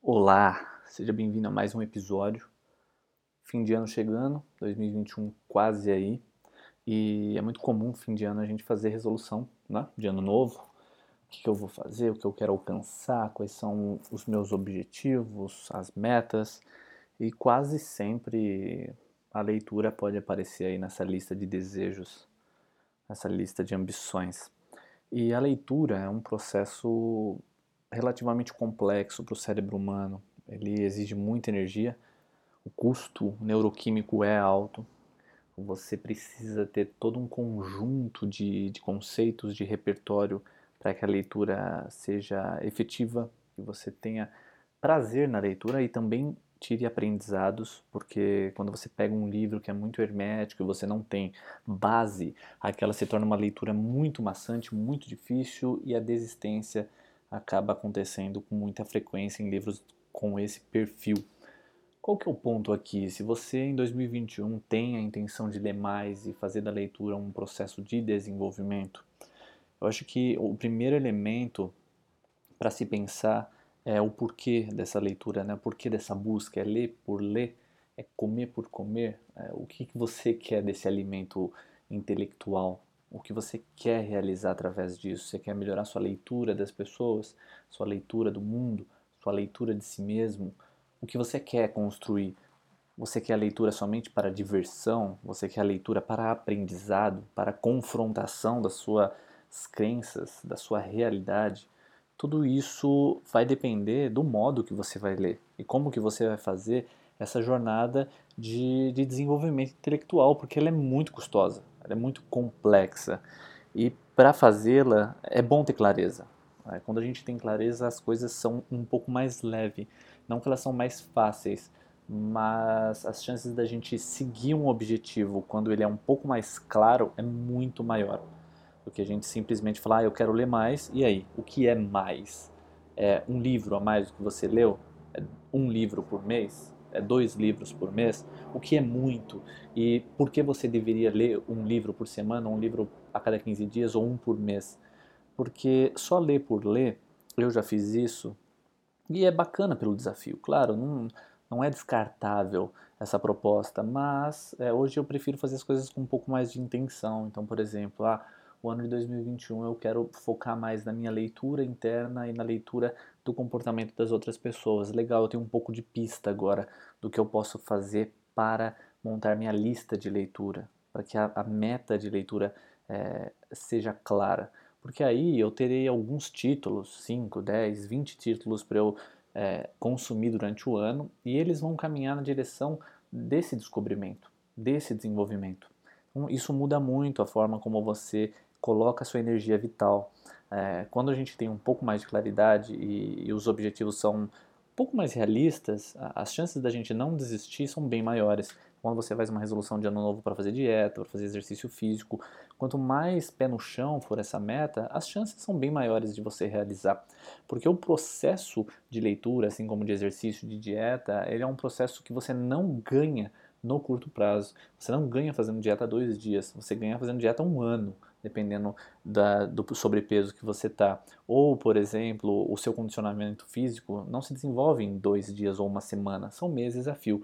Olá, seja bem-vindo a mais um episódio. Fim de ano chegando, 2021 quase aí, e é muito comum fim de ano a gente fazer resolução, né? De ano novo. O que, eu vou fazer, o que eu quero alcançar, quais são os meus objetivos, as metas, e quase sempre a leitura pode aparecer aí nessa lista de desejos, nessa lista de ambições. E a leitura é um processo relativamente complexo para o cérebro humano. Ele exige muita energia, o custo neuroquímico é alto. Você precisa ter todo um conjunto de, de conceitos, de repertório para que a leitura seja efetiva, que você tenha prazer na leitura e também tire aprendizados, porque quando você pega um livro que é muito hermético e você não tem base, aquela se torna uma leitura muito maçante, muito difícil e a desistência acaba acontecendo com muita frequência em livros com esse perfil. Qual que é o ponto aqui? Se você em 2021 tem a intenção de ler mais e fazer da leitura um processo de desenvolvimento, eu acho que o primeiro elemento para se pensar é o porquê dessa leitura, né? o porquê dessa busca, é ler por ler, é comer por comer, é, o que, que você quer desse alimento intelectual, o que você quer realizar através disso. Você quer melhorar sua leitura das pessoas, sua leitura do mundo, sua leitura de si mesmo. O que você quer construir? Você quer a leitura somente para diversão? Você quer a leitura para aprendizado, para confrontação das suas crenças, da sua realidade? Tudo isso vai depender do modo que você vai ler e como que você vai fazer essa jornada de, de desenvolvimento intelectual, porque ela é muito custosa ela é muito complexa. E para fazê-la é bom ter clareza. Né? Quando a gente tem clareza, as coisas são um pouco mais leves. Não que elas são mais fáceis, mas as chances da gente seguir um objetivo quando ele é um pouco mais claro é muito maior do que a gente simplesmente falar, ah, eu quero ler mais, e aí? O que é mais? É um livro a mais do que você leu? É um livro por mês? É, dois livros por mês, o que é muito e por que você deveria ler um livro por semana, um livro a cada 15 dias ou um por mês? Porque só ler por ler, eu já fiz isso e é bacana pelo desafio, claro, não, não é descartável essa proposta, mas é, hoje eu prefiro fazer as coisas com um pouco mais de intenção. Então, por exemplo, ah, o ano de 2021 eu quero focar mais na minha leitura interna e na leitura do comportamento das outras pessoas. Legal, eu tenho um pouco de pista agora do que eu posso fazer para montar minha lista de leitura, para que a, a meta de leitura é, seja clara. Porque aí eu terei alguns títulos, 5, 10, 20 títulos para eu é, consumir durante o ano e eles vão caminhar na direção desse descobrimento, desse desenvolvimento. Então, isso muda muito a forma como você coloca a sua energia vital. É, quando a gente tem um pouco mais de claridade e, e, os objetivos são um pouco mais realistas, as chances da gente não desistir são bem maiores. Quando você faz uma resolução de ano novo para fazer dieta, para fazer exercício físico, quanto mais pé no chão for essa meta, as chances são bem maiores de você realizar. Porque o processo de leitura, assim como de exercício, de dieta, ele é um processo que você não ganha no curto prazo. Você não ganha fazendo dieta dois dias, você ganha fazendo dieta um ano dependendo da, do sobrepeso que você está. Ou, por exemplo, o seu condicionamento físico não se desenvolve em dois dias ou uma semana, são meses a fio.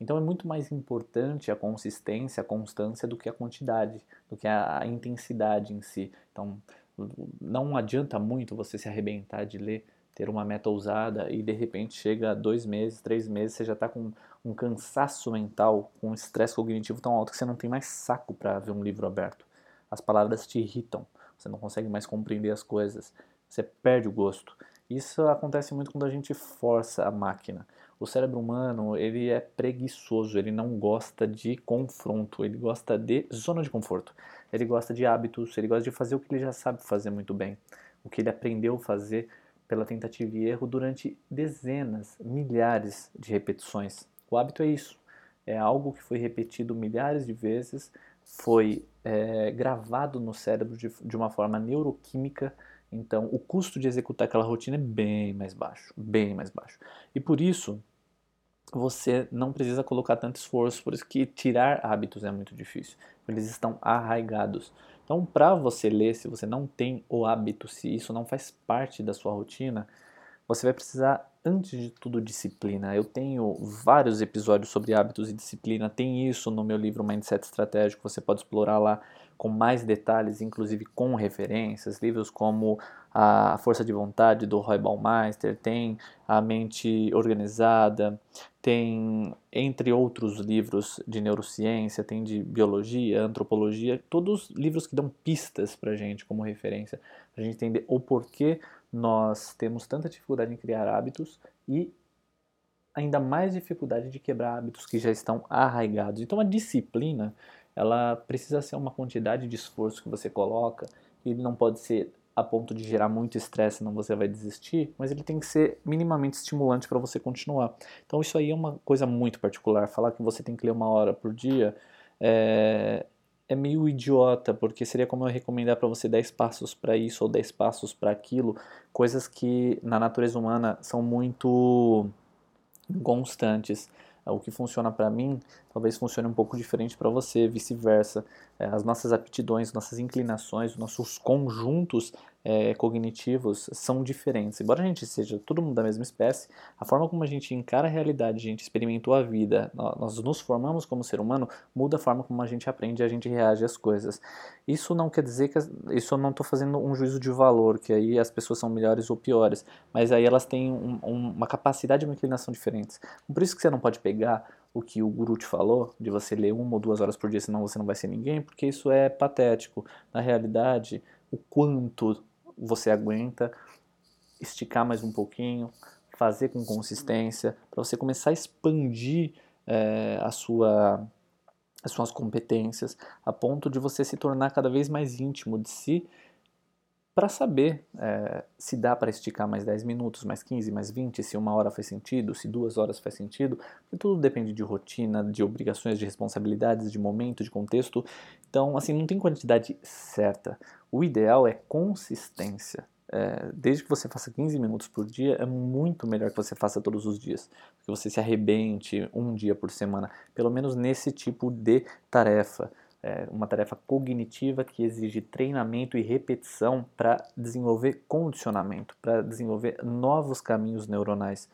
Então é muito mais importante a consistência, a constância do que a quantidade, do que a, a intensidade em si. Então não adianta muito você se arrebentar de ler, ter uma meta ousada e de repente chega dois meses, três meses, você já está com um cansaço mental, com um estresse cognitivo tão alto que você não tem mais saco para ver um livro aberto as palavras te irritam, você não consegue mais compreender as coisas, você perde o gosto. Isso acontece muito quando a gente força a máquina. O cérebro humano, ele é preguiçoso, ele não gosta de confronto, ele gosta de zona de conforto. Ele gosta de hábitos, ele gosta de fazer o que ele já sabe fazer muito bem, o que ele aprendeu a fazer pela tentativa e erro durante dezenas, milhares de repetições. O hábito é isso, é algo que foi repetido milhares de vezes, foi é, gravado no cérebro de, de uma forma neuroquímica, então o custo de executar aquela rotina é bem mais baixo, bem mais baixo. E por isso você não precisa colocar tanto esforço, por isso que tirar hábitos é muito difícil, eles estão arraigados. Então, para você ler, se você não tem o hábito, se isso não faz parte da sua rotina, você vai precisar, antes de tudo, disciplina. Eu tenho vários episódios sobre hábitos e disciplina, tem isso no meu livro Mindset Estratégico, você pode explorar lá com mais detalhes, inclusive com referências, livros como A Força de Vontade do Roy Baumeister, tem A Mente Organizada, tem entre outros livros de neurociência, tem de biologia, antropologia, todos livros que dão pistas para gente como referência, para a gente entender o porquê nós temos tanta dificuldade em criar hábitos e ainda mais dificuldade de quebrar hábitos que já estão arraigados. Então a disciplina, ela precisa ser uma quantidade de esforço que você coloca, e não pode ser a ponto de gerar muito estresse, senão você vai desistir, mas ele tem que ser minimamente estimulante para você continuar. Então isso aí é uma coisa muito particular. Falar que você tem que ler uma hora por dia é, é meio idiota, porque seria como eu recomendar para você 10 passos para isso ou 10 passos para aquilo, coisas que na natureza humana são muito constantes. O que funciona para mim, talvez funcione um pouco diferente para você, vice-versa. É, as nossas aptidões, nossas inclinações, nossos conjuntos é, cognitivos são diferentes. Embora a gente seja todo mundo da mesma espécie, a forma como a gente encara a realidade, a gente experimentou a vida, nós nos formamos como ser humano, muda a forma como a gente aprende e a gente reage às coisas. Isso não quer dizer que isso eu não estou fazendo um juízo de valor, que aí as pessoas são melhores ou piores, mas aí elas têm um, um, uma capacidade e uma inclinação diferentes. Por isso que você não pode pegar o que o guru te falou, de você ler uma ou duas horas por dia, senão você não vai ser ninguém, porque isso é patético. Na realidade, o quanto você aguenta esticar mais um pouquinho, fazer com consistência, para você começar a expandir é, a sua, as suas competências, a ponto de você se tornar cada vez mais íntimo de si para saber é, se dá para esticar mais 10 minutos, mais 15, mais 20, se uma hora faz sentido, se duas horas faz sentido, porque tudo depende de rotina, de obrigações, de responsabilidades, de momento, de contexto. Então, assim, não tem quantidade certa. O ideal é consistência. É, desde que você faça 15 minutos por dia, é muito melhor que você faça todos os dias. Que você se arrebente um dia por semana, pelo menos nesse tipo de tarefa é uma tarefa cognitiva que exige treinamento e repetição para desenvolver condicionamento, para desenvolver novos caminhos neuronais.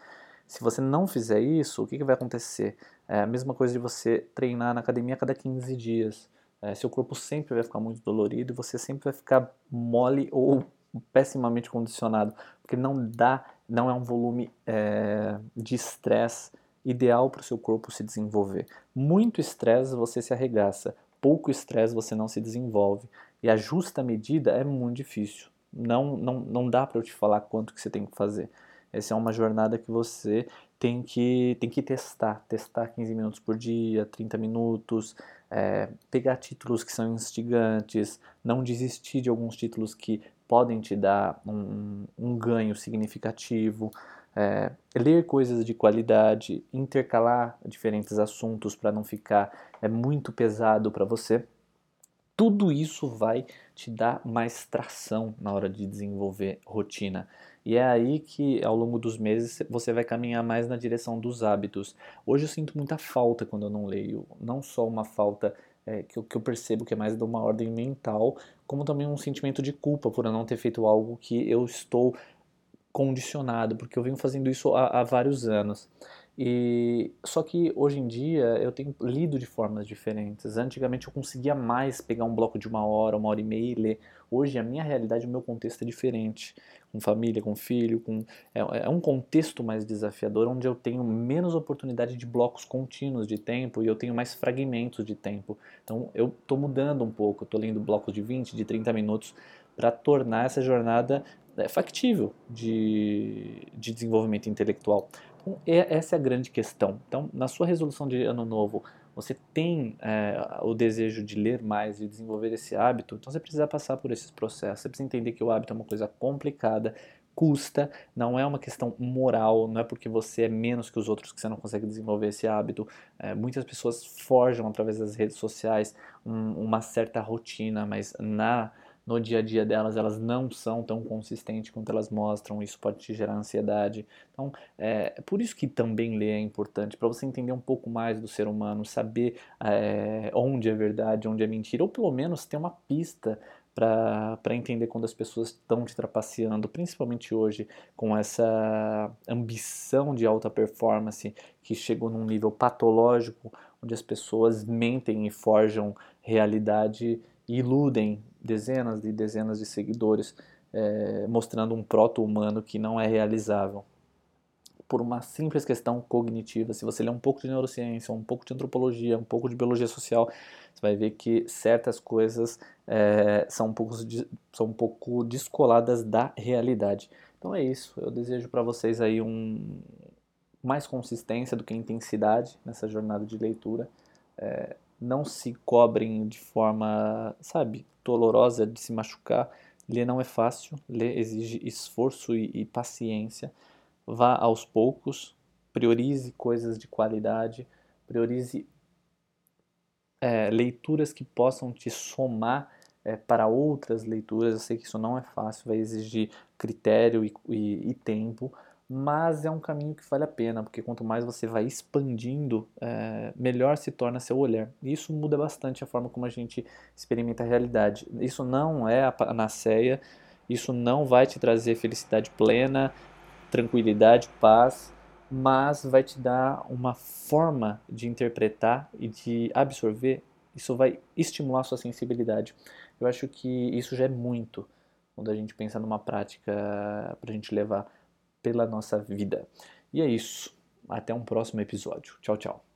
Se você não fizer isso, o que, que vai acontecer? É a mesma coisa de você treinar na academia a cada 15 dias. É, seu corpo sempre vai ficar muito dolorido e você sempre vai ficar mole ou pessimamente condicionado, porque não dá, não é um volume é, de estresse ideal para o seu corpo se desenvolver. Muito estresse você se arregaça, pouco estresse você não se desenvolve. E a justa medida é muito difícil. Não, não, não dá para eu te falar quanto que você tem que fazer. Essa é uma jornada que você tem que, tem que testar. Testar 15 minutos por dia, 30 minutos, é, pegar títulos que são instigantes, não desistir de alguns títulos que podem te dar um, um ganho significativo é, ler coisas de qualidade, intercalar diferentes assuntos para não ficar é muito pesado para você. Tudo isso vai te dar mais tração na hora de desenvolver rotina. E é aí que ao longo dos meses você vai caminhar mais na direção dos hábitos. Hoje eu sinto muita falta quando eu não leio, não só uma falta é, que, eu, que eu percebo que é mais de uma ordem mental, como também um sentimento de culpa por eu não ter feito algo que eu estou condicionado, porque eu venho fazendo isso há, há vários anos. E só que hoje em dia eu tenho lido de formas diferentes. Antigamente eu conseguia mais pegar um bloco de uma hora, uma hora e meia e ler. Hoje a minha realidade, o meu contexto é diferente. Com família, com filho, com é, é um contexto mais desafiador, onde eu tenho menos oportunidade de blocos contínuos de tempo e eu tenho mais fragmentos de tempo. Então eu estou mudando um pouco, estou lendo blocos de 20, de 30 minutos para tornar essa jornada é, factível de, de desenvolvimento intelectual. Então, é, essa é a grande questão. Então, na sua resolução de ano novo, você tem é, o desejo de ler mais, de desenvolver esse hábito, então você precisa passar por esses processos. Você precisa entender que o hábito é uma coisa complicada, custa, não é uma questão moral, não é porque você é menos que os outros que você não consegue desenvolver esse hábito. É, muitas pessoas forjam através das redes sociais um, uma certa rotina, mas na no dia a dia delas, elas não são tão consistentes quanto elas mostram, isso pode te gerar ansiedade. Então, é, por isso que também ler é importante, para você entender um pouco mais do ser humano, saber é, onde é verdade, onde é mentira, ou pelo menos ter uma pista para entender quando as pessoas estão te trapaceando, principalmente hoje com essa ambição de alta performance que chegou num nível patológico, onde as pessoas mentem e forjam realidade e iludem dezenas e dezenas de seguidores, é, mostrando um proto-humano que não é realizável por uma simples questão cognitiva. Se você ler um pouco de neurociência, um pouco de antropologia, um pouco de biologia social, você vai ver que certas coisas é, são, um pouco, são um pouco descoladas da realidade. Então é isso. Eu desejo para vocês aí um mais consistência do que intensidade nessa jornada de leitura. É, não se cobrem de forma, sabe, dolorosa de se machucar. Ler não é fácil, ler exige esforço e, e paciência vá aos poucos, priorize coisas de qualidade, priorize é, leituras que possam te somar é, para outras leituras. Eu sei que isso não é fácil, vai exigir critério e, e, e, tempo, mas é um caminho que vale a pena, porque quanto mais você vai expandindo, é, melhor se torna seu olhar. E isso muda bastante a forma como a gente experimenta a realidade. Isso não é a panaceia, isso não vai te trazer felicidade plena, tranquilidade, paz, mas vai te dar uma forma de interpretar e de absorver. Isso vai estimular a sua sensibilidade. Eu acho que isso já é muito quando a gente pensa numa prática para a gente levar pela nossa vida. E é isso. Até um próximo episódio. Tchau, tchau.